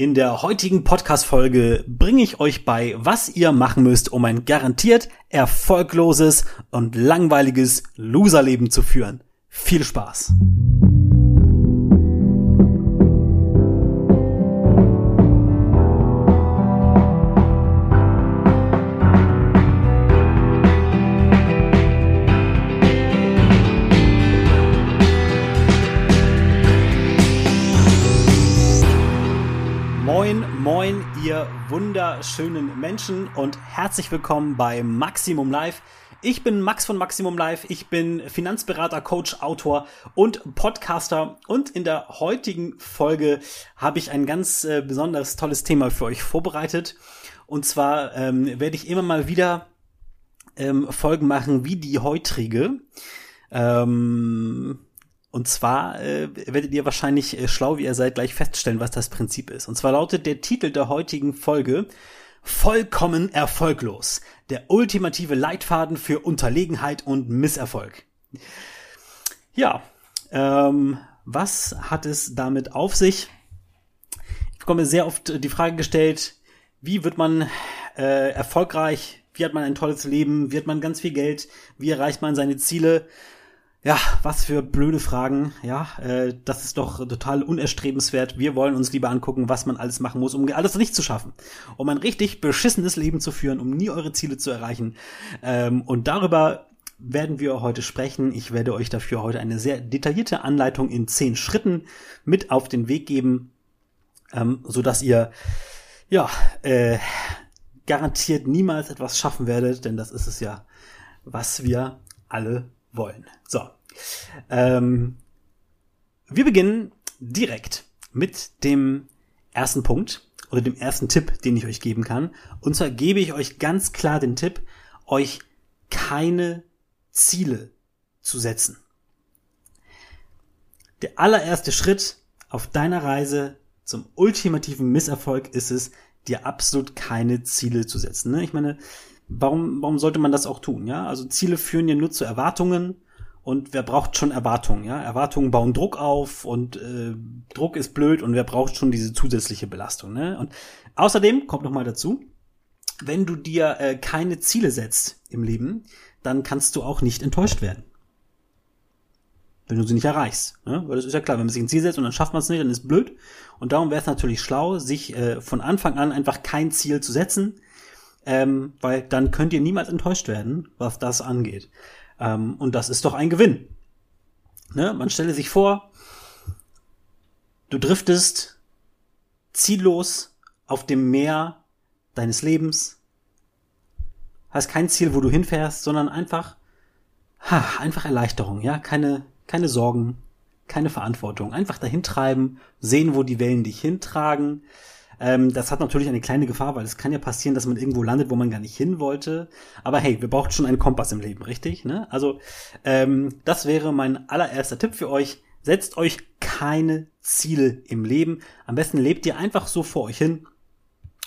In der heutigen Podcast-Folge bringe ich euch bei, was ihr machen müsst, um ein garantiert erfolgloses und langweiliges Loserleben zu führen. Viel Spaß! Wunderschönen Menschen und herzlich willkommen bei Maximum Live. Ich bin Max von Maximum Live. Ich bin Finanzberater, Coach, Autor und Podcaster. Und in der heutigen Folge habe ich ein ganz äh, besonders tolles Thema für euch vorbereitet. Und zwar ähm, werde ich immer mal wieder ähm, Folgen machen wie die heutige. Ähm, und zwar äh, werdet ihr wahrscheinlich äh, schlau, wie ihr seid, gleich feststellen, was das Prinzip ist. Und zwar lautet der Titel der heutigen Folge Vollkommen erfolglos. Der ultimative Leitfaden für Unterlegenheit und Misserfolg. Ja, ähm, was hat es damit auf sich? Ich bekomme sehr oft die Frage gestellt, wie wird man äh, erfolgreich? Wie hat man ein tolles Leben? Wie hat man ganz viel Geld? Wie erreicht man seine Ziele? Ja, was für blöde Fragen. Ja, äh, das ist doch total unerstrebenswert. Wir wollen uns lieber angucken, was man alles machen muss, um alles nicht zu schaffen. Um ein richtig beschissenes Leben zu führen, um nie eure Ziele zu erreichen. Ähm, und darüber werden wir heute sprechen. Ich werde euch dafür heute eine sehr detaillierte Anleitung in zehn Schritten mit auf den Weg geben, ähm, so dass ihr ja äh, garantiert niemals etwas schaffen werdet, denn das ist es ja, was wir alle wollen. So. Ähm, wir beginnen direkt mit dem ersten Punkt oder dem ersten Tipp, den ich euch geben kann. Und zwar gebe ich euch ganz klar den Tipp, euch keine Ziele zu setzen. Der allererste Schritt auf deiner Reise zum ultimativen Misserfolg ist es, dir absolut keine Ziele zu setzen. Ne? Ich meine, warum, warum sollte man das auch tun? Ja, also Ziele führen ja nur zu Erwartungen und wer braucht schon Erwartungen? Ja, Erwartungen bauen Druck auf und äh, Druck ist blöd und wer braucht schon diese zusätzliche Belastung? Ne? Und außerdem kommt noch mal dazu, wenn du dir äh, keine Ziele setzt im Leben, dann kannst du auch nicht enttäuscht werden wenn du sie nicht erreichst. Ne? Weil das ist ja klar, wenn man sich ein Ziel setzt und dann schafft man es nicht, dann ist blöd. Und darum wäre es natürlich schlau, sich äh, von Anfang an einfach kein Ziel zu setzen, ähm, weil dann könnt ihr niemals enttäuscht werden, was das angeht. Ähm, und das ist doch ein Gewinn. Ne? Man stelle sich vor, du driftest ziellos auf dem Meer deines Lebens, hast kein Ziel, wo du hinfährst, sondern einfach, ha, einfach Erleichterung, ja, keine, keine Sorgen, keine Verantwortung, einfach dahin treiben, sehen, wo die Wellen dich hintragen, ähm, das hat natürlich eine kleine Gefahr, weil es kann ja passieren, dass man irgendwo landet, wo man gar nicht hin wollte. Aber hey, wir brauchen schon einen Kompass im Leben, richtig? Ne? Also ähm, das wäre mein allererster Tipp für euch. Setzt euch keine Ziele im Leben. Am besten lebt ihr einfach so vor euch hin,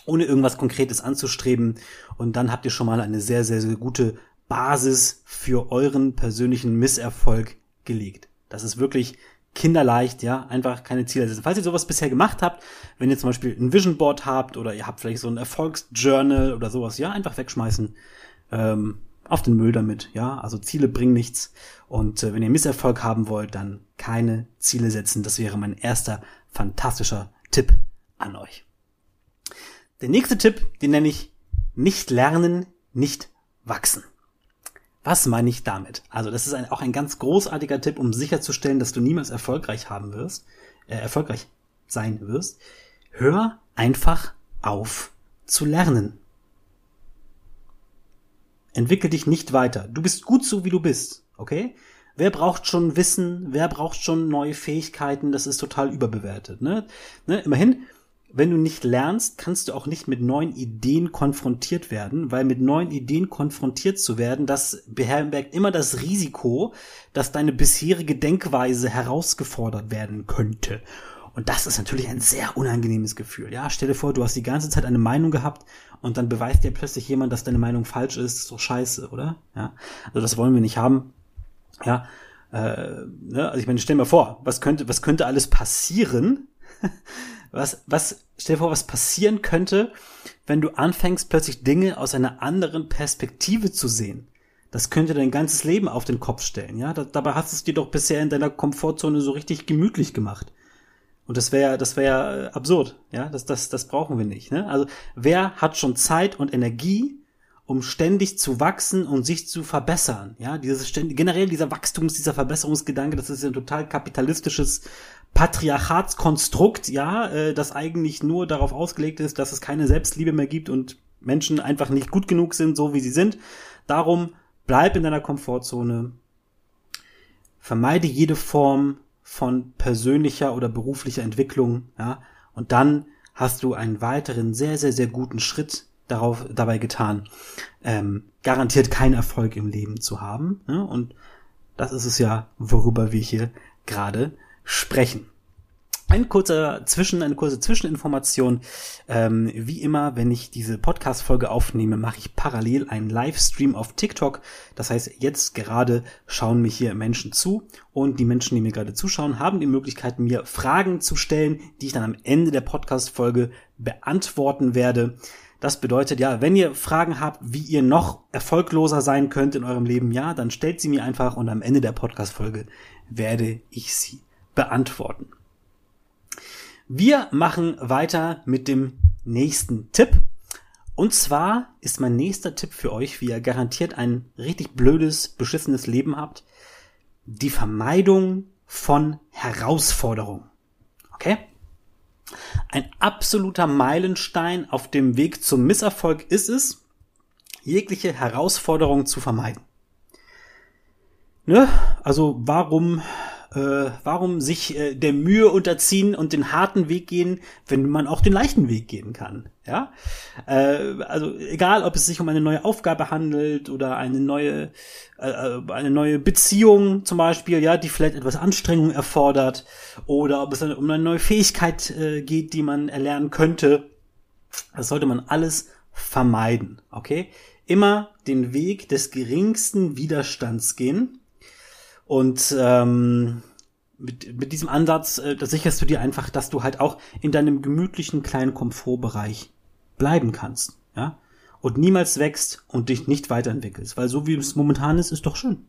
ohne irgendwas Konkretes anzustreben. Und dann habt ihr schon mal eine sehr, sehr, sehr gute Basis für euren persönlichen Misserfolg gelegt. Das ist wirklich kinderleicht, ja, einfach keine Ziele setzen. Falls ihr sowas bisher gemacht habt, wenn ihr zum Beispiel ein Vision Board habt oder ihr habt vielleicht so ein Erfolgsjournal oder sowas, ja, einfach wegschmeißen, ähm, auf den Müll damit, ja, also Ziele bringen nichts und äh, wenn ihr Misserfolg haben wollt, dann keine Ziele setzen. Das wäre mein erster fantastischer Tipp an euch. Der nächste Tipp, den nenne ich nicht lernen, nicht wachsen. Was meine ich damit? Also das ist ein, auch ein ganz großartiger Tipp, um sicherzustellen, dass du niemals erfolgreich haben wirst, äh, erfolgreich sein wirst. Hör einfach auf zu lernen. Entwickel dich nicht weiter. Du bist gut so, wie du bist, okay? Wer braucht schon Wissen? Wer braucht schon neue Fähigkeiten? Das ist total überbewertet, ne? ne? Immerhin, wenn du nicht lernst, kannst du auch nicht mit neuen Ideen konfrontiert werden, weil mit neuen Ideen konfrontiert zu werden, das beherbergt immer das Risiko, dass deine bisherige Denkweise herausgefordert werden könnte. Und das ist natürlich ein sehr unangenehmes Gefühl. Ja, stell dir vor, du hast die ganze Zeit eine Meinung gehabt und dann beweist dir plötzlich jemand, dass deine Meinung falsch ist. Das ist doch scheiße, oder? Ja, also das wollen wir nicht haben. Ja, äh, ne? also ich meine, stell dir mal vor, was könnte, was könnte alles passieren, was, was, stell dir vor, was passieren könnte, wenn du anfängst, plötzlich Dinge aus einer anderen Perspektive zu sehen. Das könnte dein ganzes Leben auf den Kopf stellen, ja. Da, dabei hast du es dir doch bisher in deiner Komfortzone so richtig gemütlich gemacht. Und das wäre, das wäre äh, absurd, ja. Das, das, das brauchen wir nicht. Ne? Also wer hat schon Zeit und Energie, um ständig zu wachsen und sich zu verbessern. Ja, dieses ständig, generell dieser Wachstums, dieser Verbesserungsgedanke, das ist ein total kapitalistisches Patriarchatskonstrukt, ja, äh, das eigentlich nur darauf ausgelegt ist, dass es keine Selbstliebe mehr gibt und Menschen einfach nicht gut genug sind, so wie sie sind. Darum bleib in deiner Komfortzone, vermeide jede Form von persönlicher oder beruflicher Entwicklung, ja, und dann hast du einen weiteren sehr, sehr, sehr guten Schritt darauf, dabei getan, ähm, garantiert keinen Erfolg im Leben zu haben. Ne? Und das ist es ja, worüber wir hier gerade sprechen. Ein kurzer Zwischen, eine kurze Zwischeninformation. Ähm, wie immer, wenn ich diese Podcast-Folge aufnehme, mache ich parallel einen Livestream auf TikTok. Das heißt, jetzt gerade schauen mich hier Menschen zu und die Menschen, die mir gerade zuschauen, haben die Möglichkeit, mir Fragen zu stellen, die ich dann am Ende der Podcast-Folge beantworten werde. Das bedeutet ja, wenn ihr Fragen habt, wie ihr noch erfolgloser sein könnt in eurem Leben, ja, dann stellt sie mir einfach und am Ende der Podcast-Folge werde ich sie beantworten. Wir machen weiter mit dem nächsten Tipp. Und zwar ist mein nächster Tipp für euch, wie ihr garantiert ein richtig blödes, beschissenes Leben habt, die Vermeidung von Herausforderungen. Okay? Ein absoluter Meilenstein auf dem Weg zum Misserfolg ist es, jegliche Herausforderung zu vermeiden. Ne? Also warum äh, warum sich äh, der Mühe unterziehen und den harten Weg gehen, wenn man auch den leichten Weg gehen kann? Ja, äh, also egal, ob es sich um eine neue Aufgabe handelt oder eine neue äh, äh, eine neue Beziehung zum Beispiel, ja, die vielleicht etwas Anstrengung erfordert, oder ob es um eine neue Fähigkeit äh, geht, die man erlernen könnte. Das sollte man alles vermeiden. Okay, immer den Weg des geringsten Widerstands gehen und ähm, mit, mit diesem Ansatz, äh, da sicherst du dir einfach, dass du halt auch in deinem gemütlichen kleinen Komfortbereich bleiben kannst, ja, und niemals wächst und dich nicht weiterentwickelst, weil so wie es momentan ist, ist doch schön.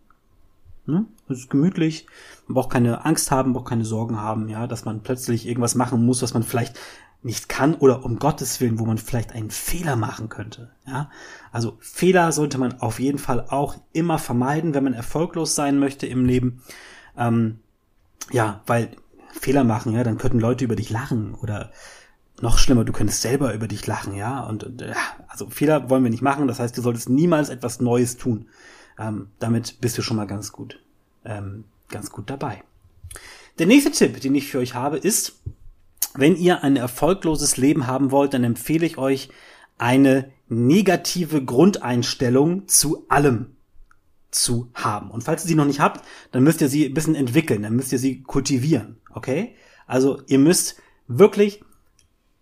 Ne? Es ist gemütlich, man braucht keine Angst haben, braucht keine Sorgen haben, ja, dass man plötzlich irgendwas machen muss, was man vielleicht nicht kann oder um Gottes Willen, wo man vielleicht einen Fehler machen könnte. Ja, also Fehler sollte man auf jeden Fall auch immer vermeiden, wenn man erfolglos sein möchte im Leben. Ähm, ja, weil Fehler machen, ja, dann könnten Leute über dich lachen oder noch schlimmer, du könntest selber über dich lachen, ja. Und, ja, also Fehler wollen wir nicht machen. Das heißt, du solltest niemals etwas Neues tun. Ähm, damit bist du schon mal ganz gut, ähm, ganz gut dabei. Der nächste Tipp, den ich für euch habe, ist, wenn ihr ein erfolgloses Leben haben wollt, dann empfehle ich euch eine negative Grundeinstellung zu allem zu haben. Und falls ihr sie noch nicht habt, dann müsst ihr sie ein bisschen entwickeln, dann müsst ihr sie kultivieren, okay? Also ihr müsst wirklich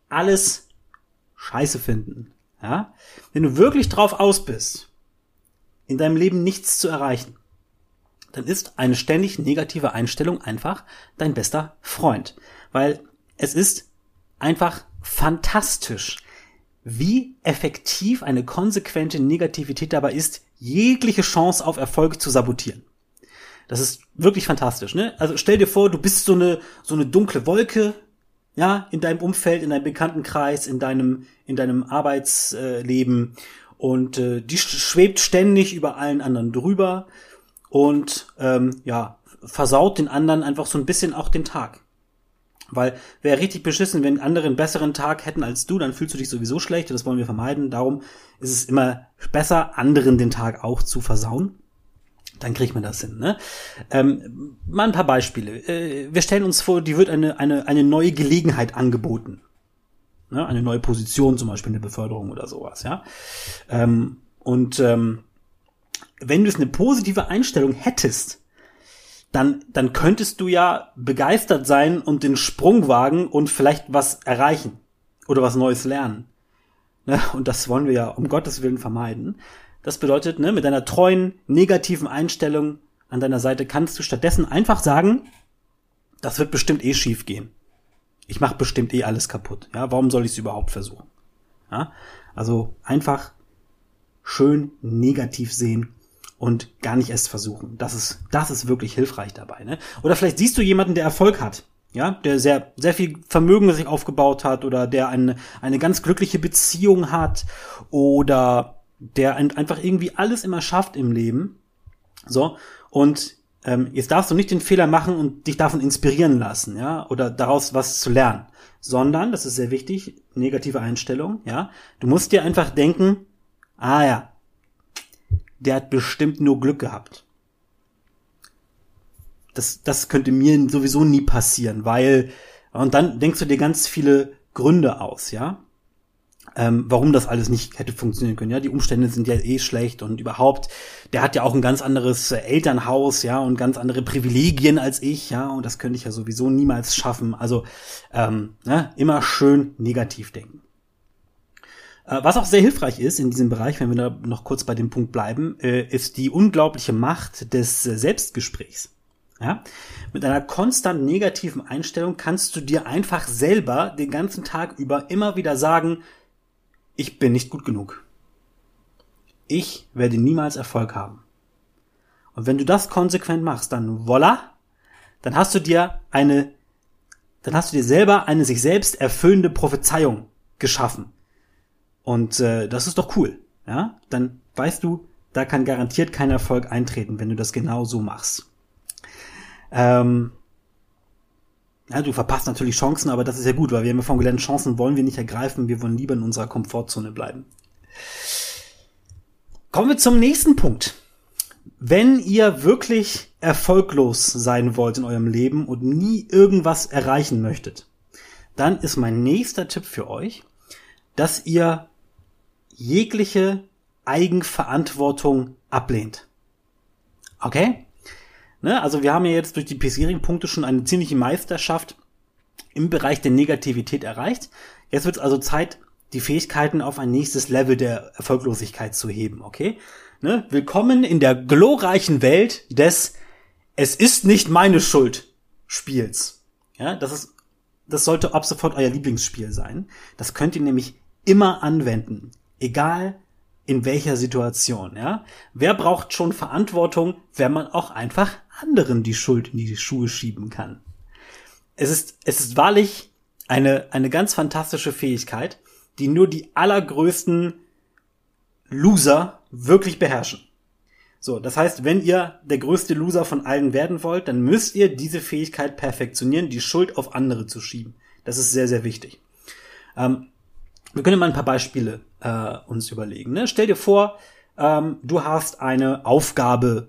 alles scheiße finden, ja? Wenn du wirklich drauf aus bist, in deinem Leben nichts zu erreichen, dann ist eine ständig negative Einstellung einfach dein bester Freund. Weil es ist einfach fantastisch, wie effektiv eine konsequente Negativität dabei ist, jegliche Chance auf Erfolg zu sabotieren. Das ist wirklich fantastisch, ne? Also stell dir vor, du bist so eine, so eine dunkle Wolke, ja, in deinem Umfeld, in deinem Bekanntenkreis, in deinem, in deinem Arbeitsleben und äh, die schwebt ständig über allen anderen drüber und ähm, ja, versaut den anderen einfach so ein bisschen auch den Tag. Weil wäre richtig beschissen, wenn andere einen besseren Tag hätten als du, dann fühlst du dich sowieso schlecht und das wollen wir vermeiden. Darum ist es immer besser, anderen den Tag auch zu versauen. Dann kriegt man das hin. Ne? Ähm, mal ein paar Beispiele. Äh, wir stellen uns vor, die wird eine, eine, eine neue Gelegenheit angeboten. Ne? Eine neue Position, zum Beispiel eine Beförderung oder sowas. Ja. Ähm, und ähm, wenn du es eine positive Einstellung hättest, dann, dann könntest du ja begeistert sein und den Sprung wagen und vielleicht was erreichen oder was Neues lernen. Ne? Und das wollen wir ja um Gottes Willen vermeiden. Das bedeutet, ne, mit deiner treuen, negativen Einstellung an deiner Seite kannst du stattdessen einfach sagen, das wird bestimmt eh schief gehen. ich mache bestimmt eh alles kaputt. Ja, warum soll ich es überhaupt versuchen? Ja, also einfach schön negativ sehen und gar nicht erst versuchen. Das ist, das ist wirklich hilfreich dabei. Ne? Oder vielleicht siehst du jemanden, der Erfolg hat, ja, der sehr, sehr viel Vermögen sich aufgebaut hat oder der eine, eine ganz glückliche Beziehung hat oder der einfach irgendwie alles immer schafft im Leben. So, und ähm, jetzt darfst du nicht den Fehler machen und dich davon inspirieren lassen, ja, oder daraus was zu lernen, sondern, das ist sehr wichtig, negative Einstellung, ja, du musst dir einfach denken, ah ja, der hat bestimmt nur Glück gehabt. Das, das könnte mir sowieso nie passieren, weil, und dann denkst du dir ganz viele Gründe aus, ja ähm, warum das alles nicht hätte funktionieren können. Ja, die Umstände sind ja eh schlecht und überhaupt, der hat ja auch ein ganz anderes äh, Elternhaus, ja, und ganz andere Privilegien als ich, ja, und das könnte ich ja sowieso niemals schaffen. Also ähm, ne, immer schön negativ denken. Äh, was auch sehr hilfreich ist in diesem Bereich, wenn wir da noch kurz bei dem Punkt bleiben, äh, ist die unglaubliche Macht des äh, Selbstgesprächs. Ja? Mit einer konstant negativen Einstellung kannst du dir einfach selber den ganzen Tag über immer wieder sagen, ich bin nicht gut genug. Ich werde niemals Erfolg haben. Und wenn du das konsequent machst, dann voila, dann hast du dir eine, dann hast du dir selber eine sich selbst erfüllende Prophezeiung geschaffen. Und äh, das ist doch cool. Ja, dann weißt du, da kann garantiert kein Erfolg eintreten, wenn du das genau so machst. Ähm, ja, du verpasst natürlich Chancen, aber das ist ja gut, weil wir haben ja von gelernt, Chancen wollen wir nicht ergreifen, wir wollen lieber in unserer Komfortzone bleiben. Kommen wir zum nächsten Punkt. Wenn ihr wirklich erfolglos sein wollt in eurem Leben und nie irgendwas erreichen möchtet, dann ist mein nächster Tipp für euch, dass ihr jegliche Eigenverantwortung ablehnt. Okay? Ne? Also wir haben ja jetzt durch die bisherigen Punkte schon eine ziemliche Meisterschaft im Bereich der Negativität erreicht. Jetzt wird es also Zeit, die Fähigkeiten auf ein nächstes Level der Erfolglosigkeit zu heben, okay? Ne? Willkommen in der glorreichen Welt des Es ist nicht meine Schuld Spiels. Ja, das ist, das sollte ab sofort euer Lieblingsspiel sein. Das könnt ihr nämlich immer anwenden. Egal in welcher Situation, ja? Wer braucht schon Verantwortung, wenn man auch einfach anderen die Schuld in die Schuhe schieben kann? Es ist, es ist wahrlich eine, eine ganz fantastische Fähigkeit, die nur die allergrößten Loser wirklich beherrschen. So, das heißt, wenn ihr der größte Loser von allen werden wollt, dann müsst ihr diese Fähigkeit perfektionieren, die Schuld auf andere zu schieben. Das ist sehr, sehr wichtig. Ähm, wir können mal ein paar Beispiele äh, uns überlegen. Ne? Stell dir vor, ähm, du hast eine Aufgabe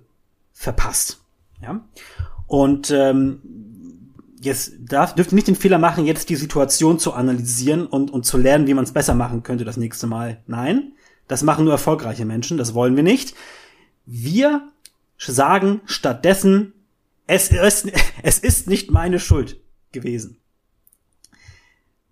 verpasst. Ja? Und ähm, jetzt darf, dürft ihr nicht den Fehler machen, jetzt die Situation zu analysieren und, und zu lernen, wie man es besser machen könnte das nächste Mal. Nein, das machen nur erfolgreiche Menschen, das wollen wir nicht. Wir sagen stattdessen, es ist, es ist nicht meine Schuld gewesen.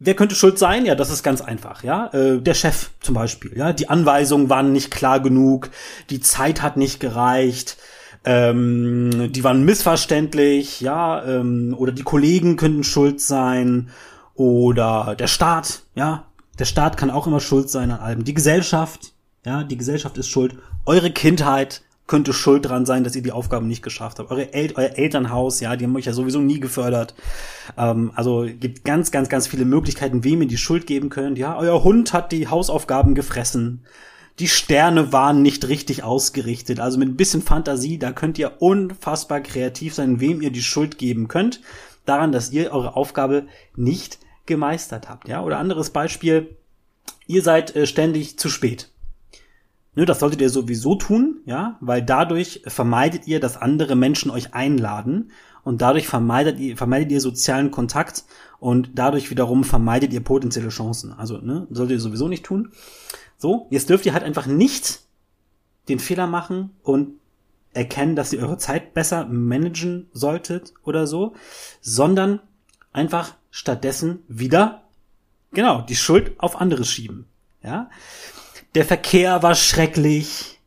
Wer könnte schuld sein? Ja, das ist ganz einfach, ja. Äh, der Chef zum Beispiel, ja. Die Anweisungen waren nicht klar genug, die Zeit hat nicht gereicht, ähm, die waren missverständlich, ja. Ähm, oder die Kollegen könnten schuld sein oder der Staat, ja. Der Staat kann auch immer schuld sein an allem. Die Gesellschaft, ja, die Gesellschaft ist schuld. Eure Kindheit, könnte schuld dran sein, dass ihr die Aufgaben nicht geschafft habt. Eure El euer Elternhaus, ja, die haben euch ja sowieso nie gefördert. Ähm, also gibt ganz, ganz, ganz viele Möglichkeiten, wem ihr die Schuld geben könnt. Ja, euer Hund hat die Hausaufgaben gefressen. Die Sterne waren nicht richtig ausgerichtet. Also mit ein bisschen Fantasie, da könnt ihr unfassbar kreativ sein, wem ihr die Schuld geben könnt. Daran, dass ihr eure Aufgabe nicht gemeistert habt. Ja, oder anderes Beispiel. Ihr seid äh, ständig zu spät. Ne, das solltet ihr sowieso tun, ja, weil dadurch vermeidet ihr, dass andere Menschen euch einladen und dadurch vermeidet ihr, vermeidet ihr sozialen Kontakt und dadurch wiederum vermeidet ihr potenzielle Chancen. Also, ne, solltet ihr sowieso nicht tun. So, jetzt dürft ihr halt einfach nicht den Fehler machen und erkennen, dass ihr eure Zeit besser managen solltet oder so, sondern einfach stattdessen wieder, genau, die Schuld auf andere schieben. Ja, der Verkehr war schrecklich.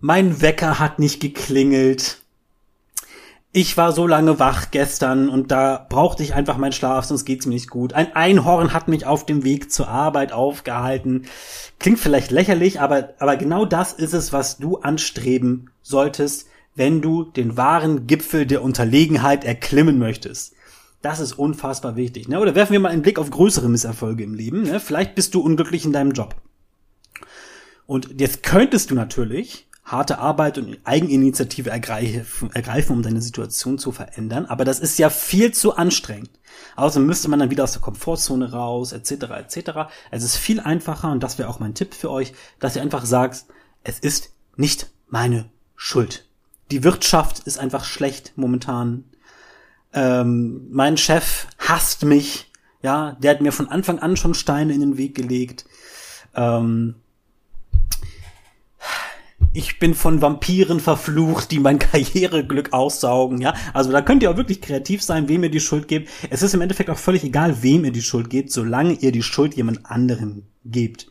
Mein Wecker hat nicht geklingelt. ich war so lange wach gestern und da brauchte ich einfach meinen Schlaf, sonst geht's mir nicht gut. Ein Einhorn hat mich auf dem Weg zur Arbeit aufgehalten. Klingt vielleicht lächerlich, aber, aber genau das ist es, was du anstreben solltest, wenn du den wahren Gipfel der Unterlegenheit erklimmen möchtest. Das ist unfassbar wichtig. Ne? Oder werfen wir mal einen Blick auf größere Misserfolge im Leben. Ne? Vielleicht bist du unglücklich in deinem Job. Und jetzt könntest du natürlich harte Arbeit und Eigeninitiative ergreifen, ergreifen, um deine Situation zu verändern. Aber das ist ja viel zu anstrengend. Außerdem müsste man dann wieder aus der Komfortzone raus, etc., etc. Es ist viel einfacher, und das wäre auch mein Tipp für euch, dass ihr einfach sagt, es ist nicht meine Schuld. Die Wirtschaft ist einfach schlecht momentan. Ähm, mein Chef hasst mich. Ja, der hat mir von Anfang an schon Steine in den Weg gelegt. Ähm, ich bin von Vampiren verflucht, die mein Karriereglück aussaugen, ja. Also da könnt ihr auch wirklich kreativ sein, wem ihr die Schuld gebt. Es ist im Endeffekt auch völlig egal, wem ihr die Schuld gebt, solange ihr die Schuld jemand anderem gebt.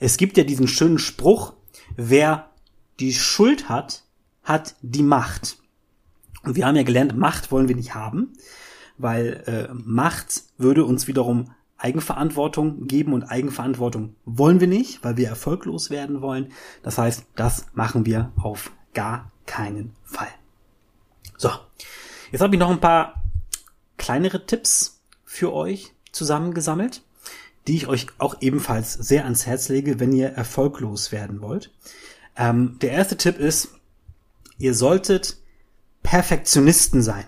Es gibt ja diesen schönen Spruch, wer die Schuld hat, hat die Macht. Und wir haben ja gelernt, Macht wollen wir nicht haben, weil äh, Macht würde uns wiederum Eigenverantwortung geben und Eigenverantwortung wollen wir nicht, weil wir erfolglos werden wollen. Das heißt, das machen wir auf gar keinen Fall. So, jetzt habe ich noch ein paar kleinere Tipps für euch zusammengesammelt, die ich euch auch ebenfalls sehr ans Herz lege, wenn ihr erfolglos werden wollt. Ähm, der erste Tipp ist, ihr solltet Perfektionisten sein.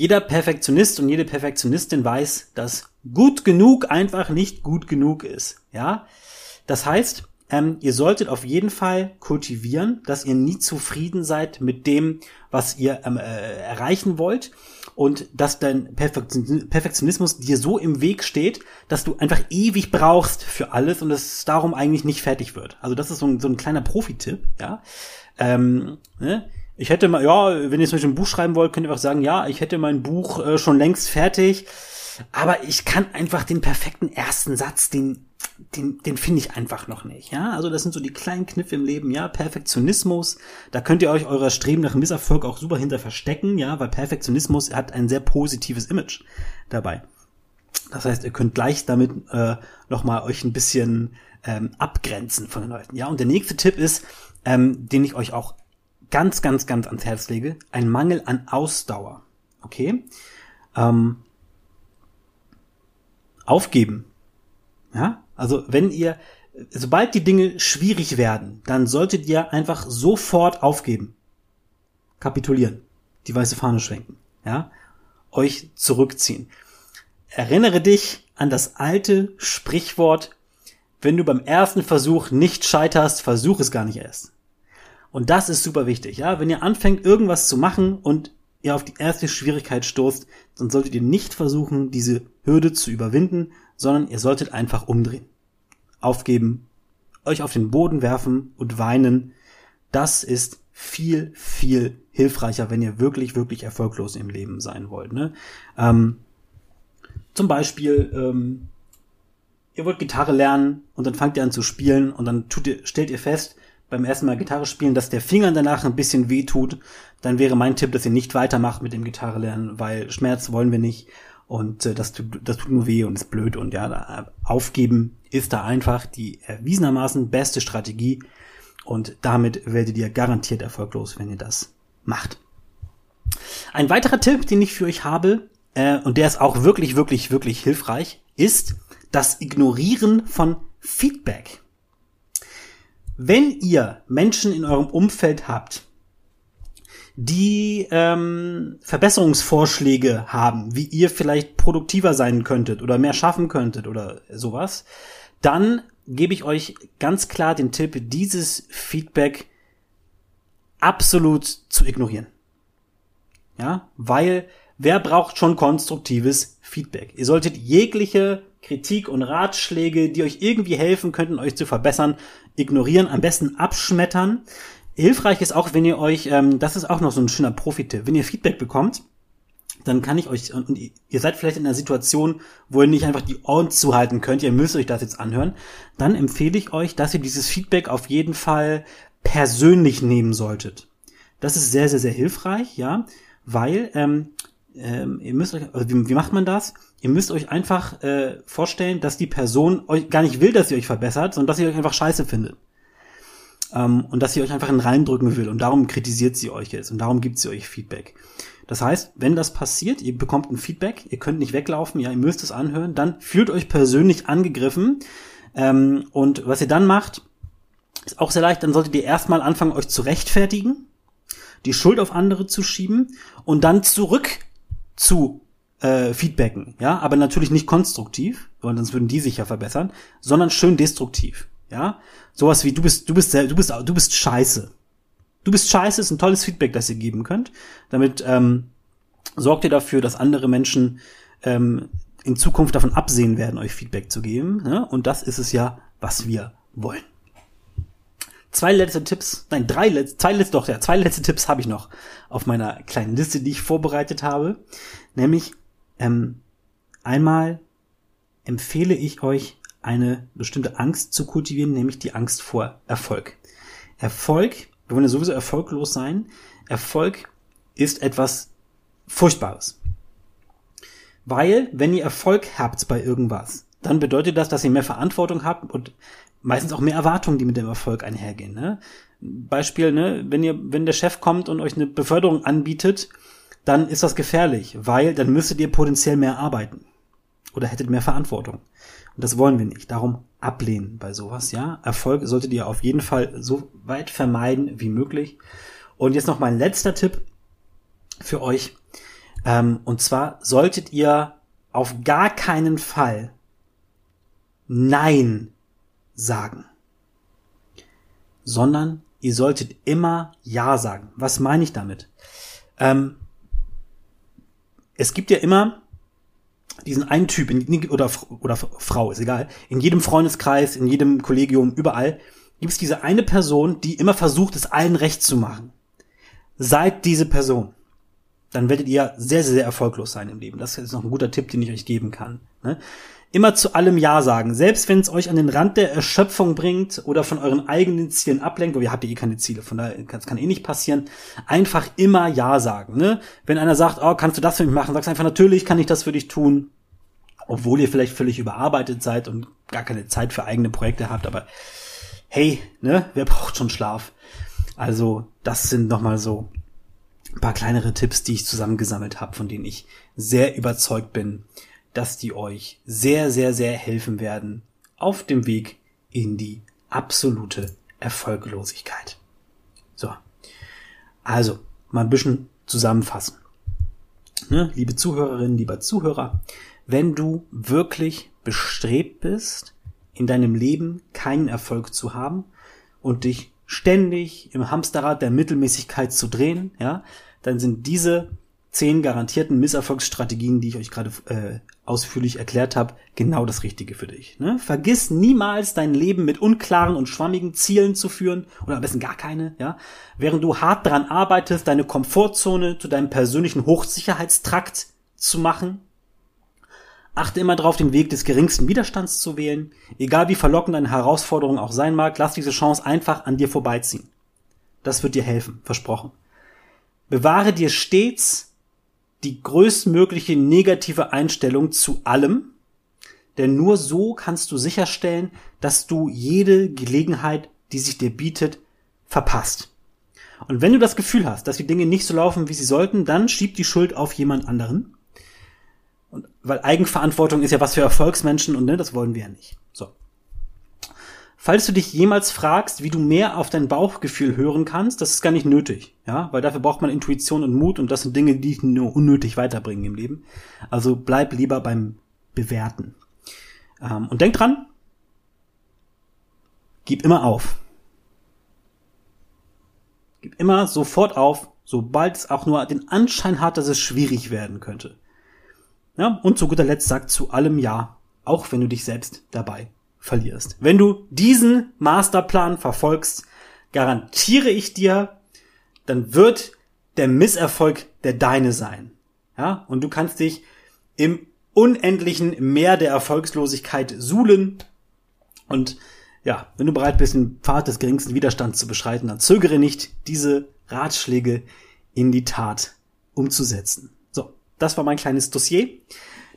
Jeder Perfektionist und jede Perfektionistin weiß, dass gut genug einfach nicht gut genug ist. Ja, das heißt, ähm, ihr solltet auf jeden Fall kultivieren, dass ihr nie zufrieden seid mit dem, was ihr ähm, äh, erreichen wollt und dass dein Perfektionismus dir so im Weg steht, dass du einfach ewig brauchst für alles und es darum eigentlich nicht fertig wird. Also das ist so ein, so ein kleiner Profi-Tipp, ja. Ähm, ne? Ich hätte mal, ja, wenn ihr zum Beispiel ein Buch schreiben wollt, könnt ihr einfach sagen, ja, ich hätte mein Buch äh, schon längst fertig, aber ich kann einfach den perfekten ersten Satz, den, den, den finde ich einfach noch nicht, ja. Also das sind so die kleinen Kniffe im Leben, ja. Perfektionismus, da könnt ihr euch eurer Streben nach Misserfolg auch super hinter verstecken, ja, weil Perfektionismus hat ein sehr positives Image dabei. Das heißt, ihr könnt gleich damit äh, nochmal euch ein bisschen ähm, abgrenzen von den Leuten, ja. Und der nächste Tipp ist, ähm, den ich euch auch ganz, ganz, ganz ans Herz lege, ein Mangel an Ausdauer. Okay? Ähm, aufgeben. Ja? Also wenn ihr, sobald die Dinge schwierig werden, dann solltet ihr einfach sofort aufgeben. Kapitulieren. Die weiße Fahne schwenken. Ja? Euch zurückziehen. Erinnere dich an das alte Sprichwort, wenn du beim ersten Versuch nicht scheiterst, versuch es gar nicht erst. Und das ist super wichtig, ja. Wenn ihr anfängt, irgendwas zu machen und ihr auf die erste Schwierigkeit stoßt, dann solltet ihr nicht versuchen, diese Hürde zu überwinden, sondern ihr solltet einfach umdrehen. Aufgeben, euch auf den Boden werfen und weinen. Das ist viel, viel hilfreicher, wenn ihr wirklich, wirklich erfolglos im Leben sein wollt. Ne? Ähm, zum Beispiel, ähm, ihr wollt Gitarre lernen und dann fangt ihr an zu spielen und dann tut ihr, stellt ihr fest, beim ersten Mal Gitarre spielen, dass der Finger danach ein bisschen weh tut, dann wäre mein Tipp, dass ihr nicht weitermacht mit dem Gitarre lernen, weil Schmerz wollen wir nicht und äh, das, tut, das tut nur weh und ist blöd und ja, da, aufgeben ist da einfach die erwiesenermaßen beste Strategie und damit werdet ihr garantiert erfolglos, wenn ihr das macht. Ein weiterer Tipp, den ich für euch habe, äh, und der ist auch wirklich, wirklich, wirklich hilfreich, ist das Ignorieren von Feedback. Wenn ihr Menschen in eurem Umfeld habt, die ähm, Verbesserungsvorschläge haben, wie ihr vielleicht produktiver sein könntet oder mehr schaffen könntet oder sowas, dann gebe ich euch ganz klar den Tipp, dieses Feedback absolut zu ignorieren. Ja, weil wer braucht schon konstruktives Feedback? Ihr solltet jegliche Kritik und Ratschläge, die euch irgendwie helfen könnten, euch zu verbessern, ignorieren, am besten abschmettern. Hilfreich ist auch, wenn ihr euch, ähm, das ist auch noch so ein schöner Profitipp, wenn ihr Feedback bekommt, dann kann ich euch, und ihr seid vielleicht in einer Situation, wo ihr nicht einfach die Ohren zuhalten könnt, ihr müsst euch das jetzt anhören, dann empfehle ich euch, dass ihr dieses Feedback auf jeden Fall persönlich nehmen solltet. Das ist sehr, sehr, sehr hilfreich, ja, weil ähm, ähm, ihr müsst euch, also wie, wie macht man das? Ihr müsst euch einfach äh, vorstellen, dass die Person euch gar nicht will, dass sie euch verbessert, sondern dass sie euch einfach scheiße findet. Ähm, und dass sie euch einfach in reindrücken will. Und darum kritisiert sie euch jetzt und darum gibt sie euch Feedback. Das heißt, wenn das passiert, ihr bekommt ein Feedback, ihr könnt nicht weglaufen, ja, ihr müsst es anhören, dann fühlt euch persönlich angegriffen. Ähm, und was ihr dann macht, ist auch sehr leicht, dann solltet ihr erstmal anfangen, euch zu rechtfertigen, die Schuld auf andere zu schieben und dann zurück zu äh, feedbacken, ja, aber natürlich nicht konstruktiv, weil sonst würden die sich ja verbessern, sondern schön destruktiv, ja. Sowas wie du bist, du bist, du bist, du bist scheiße. Du bist scheiße ist ein tolles Feedback, das ihr geben könnt. Damit ähm, sorgt ihr dafür, dass andere Menschen ähm, in Zukunft davon absehen werden, euch Feedback zu geben. Ne? Und das ist es ja, was wir wollen. Zwei letzte Tipps, nein, drei letzte, zwei letzte, doch, ja, zwei letzte Tipps habe ich noch auf meiner kleinen Liste, die ich vorbereitet habe. Nämlich, ähm, einmal empfehle ich euch, eine bestimmte Angst zu kultivieren, nämlich die Angst vor Erfolg. Erfolg, wir wollen ja sowieso erfolglos sein. Erfolg ist etwas Furchtbares. Weil, wenn ihr Erfolg habt bei irgendwas, dann bedeutet das, dass ihr mehr Verantwortung habt und meistens auch mehr Erwartungen, die mit dem Erfolg einhergehen. Ne? Beispiel, ne, wenn ihr, wenn der Chef kommt und euch eine Beförderung anbietet, dann ist das gefährlich, weil dann müsstet ihr potenziell mehr arbeiten oder hättet mehr Verantwortung. Und das wollen wir nicht. Darum ablehnen bei sowas, ja. Erfolg solltet ihr auf jeden Fall so weit vermeiden wie möglich. Und jetzt noch mein letzter Tipp für euch. Ähm, und zwar solltet ihr auf gar keinen Fall Nein sagen, sondern ihr solltet immer Ja sagen. Was meine ich damit? Ähm, es gibt ja immer diesen einen Typ in, oder, oder Frau, ist egal, in jedem Freundeskreis, in jedem Kollegium, überall, gibt es diese eine Person, die immer versucht, es allen recht zu machen. Seid diese Person. Dann werdet ihr sehr, sehr, sehr erfolglos sein im Leben. Das ist noch ein guter Tipp, den ich euch geben kann. Ne? Immer zu allem Ja sagen. Selbst wenn es euch an den Rand der Erschöpfung bringt oder von euren eigenen Zielen ablenkt, wo ihr habt ja eh keine Ziele, von daher kann eh nicht passieren. Einfach immer Ja sagen. Ne? Wenn einer sagt, oh, kannst du das für mich machen, sagst einfach, natürlich kann ich das für dich tun. Obwohl ihr vielleicht völlig überarbeitet seid und gar keine Zeit für eigene Projekte habt, aber hey, ne, wer braucht schon Schlaf? Also, das sind nochmal so ein paar kleinere Tipps, die ich zusammengesammelt habe, von denen ich sehr überzeugt bin, dass die euch sehr, sehr, sehr helfen werden auf dem Weg in die absolute Erfolglosigkeit. So. Also, mal ein bisschen zusammenfassen. Ne, liebe Zuhörerinnen, lieber Zuhörer, wenn du wirklich bestrebt bist, in deinem Leben keinen Erfolg zu haben und dich ständig im Hamsterrad der Mittelmäßigkeit zu drehen, ja, dann sind diese zehn garantierten Misserfolgsstrategien, die ich euch gerade äh, ausführlich erklärt habe, genau das Richtige für dich. Ne? Vergiss niemals dein Leben mit unklaren und schwammigen Zielen zu führen oder am besten gar keine, ja. Während du hart daran arbeitest, deine Komfortzone zu deinem persönlichen Hochsicherheitstrakt zu machen. Achte immer darauf, den Weg des geringsten Widerstands zu wählen. Egal wie verlockend eine Herausforderung auch sein mag, lass diese Chance einfach an dir vorbeiziehen. Das wird dir helfen, versprochen. Bewahre dir stets die größtmögliche negative Einstellung zu allem, denn nur so kannst du sicherstellen, dass du jede Gelegenheit, die sich dir bietet, verpasst. Und wenn du das Gefühl hast, dass die Dinge nicht so laufen, wie sie sollten, dann schieb die Schuld auf jemand anderen. Und, weil Eigenverantwortung ist ja was für Erfolgsmenschen und ne, das wollen wir ja nicht. So. Falls du dich jemals fragst, wie du mehr auf dein Bauchgefühl hören kannst, das ist gar nicht nötig, ja, weil dafür braucht man Intuition und Mut und das sind Dinge, die dich nur unnötig weiterbringen im Leben. Also bleib lieber beim Bewerten. Ähm, und denk dran, gib immer auf. Gib immer sofort auf, sobald es auch nur den Anschein hat, dass es schwierig werden könnte. Ja, und zu guter Letzt sag zu allem Ja, auch wenn du dich selbst dabei verlierst. Wenn du diesen Masterplan verfolgst, garantiere ich dir, dann wird der Misserfolg der deine sein. Ja, und du kannst dich im unendlichen Meer der Erfolgslosigkeit suhlen und ja, wenn du bereit bist, den Pfad des geringsten Widerstands zu beschreiten, dann zögere nicht, diese Ratschläge in die Tat umzusetzen. Das war mein kleines Dossier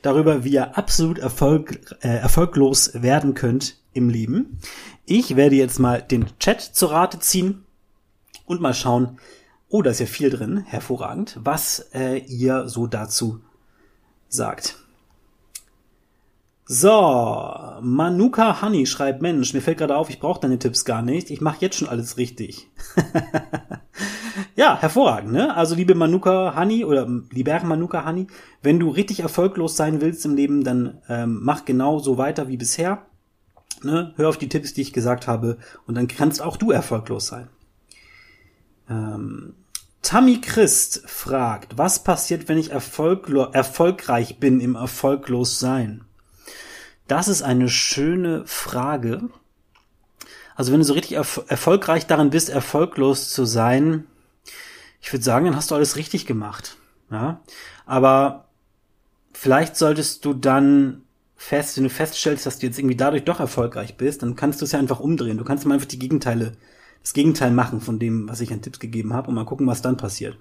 darüber, wie ihr absolut Erfolg, äh, erfolglos werden könnt im Leben. Ich werde jetzt mal den Chat zur Rate ziehen und mal schauen, oh, da ist ja viel drin, hervorragend, was äh, ihr so dazu sagt. So, Manuka Honey schreibt, Mensch, mir fällt gerade auf, ich brauche deine Tipps gar nicht. Ich mache jetzt schon alles richtig. ja, hervorragend, ne? Also liebe Manuka Honey oder lieber Manuka Honey, wenn du richtig erfolglos sein willst im Leben, dann ähm, mach genau so weiter wie bisher. Ne? Hör auf die Tipps, die ich gesagt habe, und dann kannst auch du erfolglos sein. Ähm, Tammy Christ fragt, was passiert, wenn ich erfolgreich bin im Erfolglos sein? Das ist eine schöne Frage. Also wenn du so richtig erf erfolgreich darin bist, erfolglos zu sein, ich würde sagen, dann hast du alles richtig gemacht. Ja, aber vielleicht solltest du dann fest, wenn du feststellst, dass du jetzt irgendwie dadurch doch erfolgreich bist, dann kannst du es ja einfach umdrehen. Du kannst mal einfach die Gegenteile, das Gegenteil machen von dem, was ich an Tipps gegeben habe und mal gucken, was dann passiert.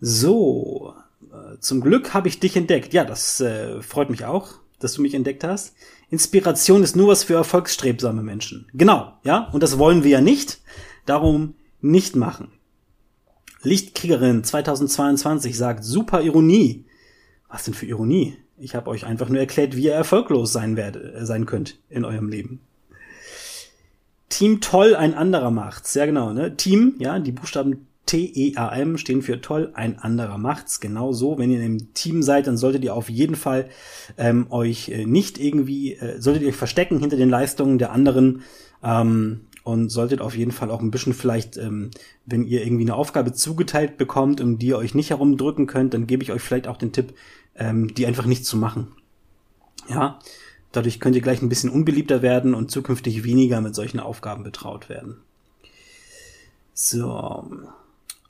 So, äh, zum Glück habe ich dich entdeckt. Ja, das äh, freut mich auch dass du mich entdeckt hast. Inspiration ist nur was für erfolgsstrebsame Menschen. Genau, ja? Und das wollen wir ja nicht. Darum nicht machen. Lichtkriegerin 2022 sagt super Ironie. Was denn für Ironie? Ich habe euch einfach nur erklärt, wie ihr erfolglos sein werdet, äh, sein könnt in eurem Leben. Team toll, ein anderer macht's. Sehr genau, ne? Team, ja, die Buchstaben T-E-A-M stehen für toll, ein anderer macht's. Genau so. Wenn ihr im Team seid, dann solltet ihr auf jeden Fall ähm, euch äh, nicht irgendwie, äh, solltet ihr euch verstecken hinter den Leistungen der anderen ähm, und solltet auf jeden Fall auch ein bisschen vielleicht, ähm, wenn ihr irgendwie eine Aufgabe zugeteilt bekommt, um die ihr euch nicht herumdrücken könnt, dann gebe ich euch vielleicht auch den Tipp, ähm, die einfach nicht zu machen. Ja, dadurch könnt ihr gleich ein bisschen unbeliebter werden und zukünftig weniger mit solchen Aufgaben betraut werden. So.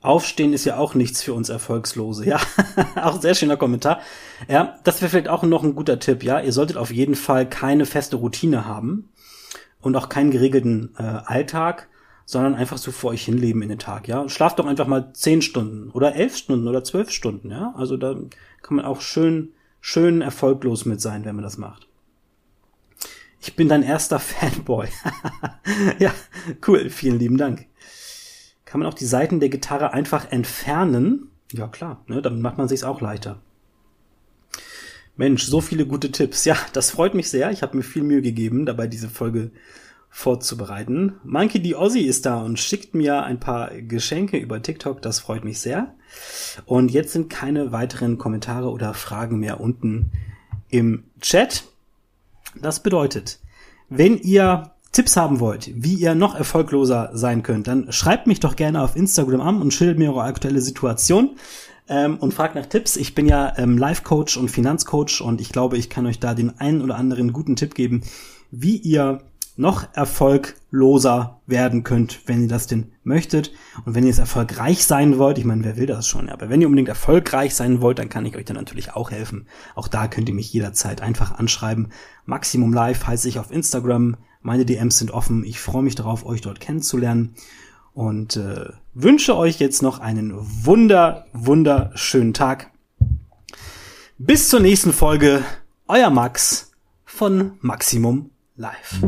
Aufstehen ist ja auch nichts für uns Erfolgslose. Ja, auch sehr schöner Kommentar. Ja, das wäre vielleicht auch noch ein guter Tipp. Ja, ihr solltet auf jeden Fall keine feste Routine haben und auch keinen geregelten äh, Alltag, sondern einfach so vor euch hinleben in den Tag. Ja, schlaft doch einfach mal zehn Stunden oder elf Stunden oder zwölf Stunden. Ja, also da kann man auch schön, schön erfolglos mit sein, wenn man das macht. Ich bin dein erster Fanboy. ja, cool. Vielen lieben Dank kann man auch die Seiten der Gitarre einfach entfernen. Ja klar, ne, damit macht man sich's auch leichter. Mensch, so viele gute Tipps. Ja, das freut mich sehr. Ich habe mir viel Mühe gegeben, dabei diese Folge vorzubereiten. Monkey D. Ozzy ist da und schickt mir ein paar Geschenke über TikTok. Das freut mich sehr. Und jetzt sind keine weiteren Kommentare oder Fragen mehr unten im Chat. Das bedeutet, wenn ihr Tipps haben wollt, wie ihr noch erfolgloser sein könnt, dann schreibt mich doch gerne auf Instagram an und schildert mir eure aktuelle Situation ähm, und fragt nach Tipps. Ich bin ja ähm, Life-Coach und Finanzcoach und ich glaube, ich kann euch da den einen oder anderen guten Tipp geben, wie ihr noch erfolgloser werden könnt, wenn ihr das denn möchtet. Und wenn ihr jetzt erfolgreich sein wollt, ich meine, wer will das schon, aber wenn ihr unbedingt erfolgreich sein wollt, dann kann ich euch dann natürlich auch helfen. Auch da könnt ihr mich jederzeit einfach anschreiben. Maximum Live heiße ich auf Instagram, meine DMs sind offen. Ich freue mich darauf, euch dort kennenzulernen und äh, wünsche euch jetzt noch einen wunder, wunderschönen Tag. Bis zur nächsten Folge. Euer Max von Maximum Live.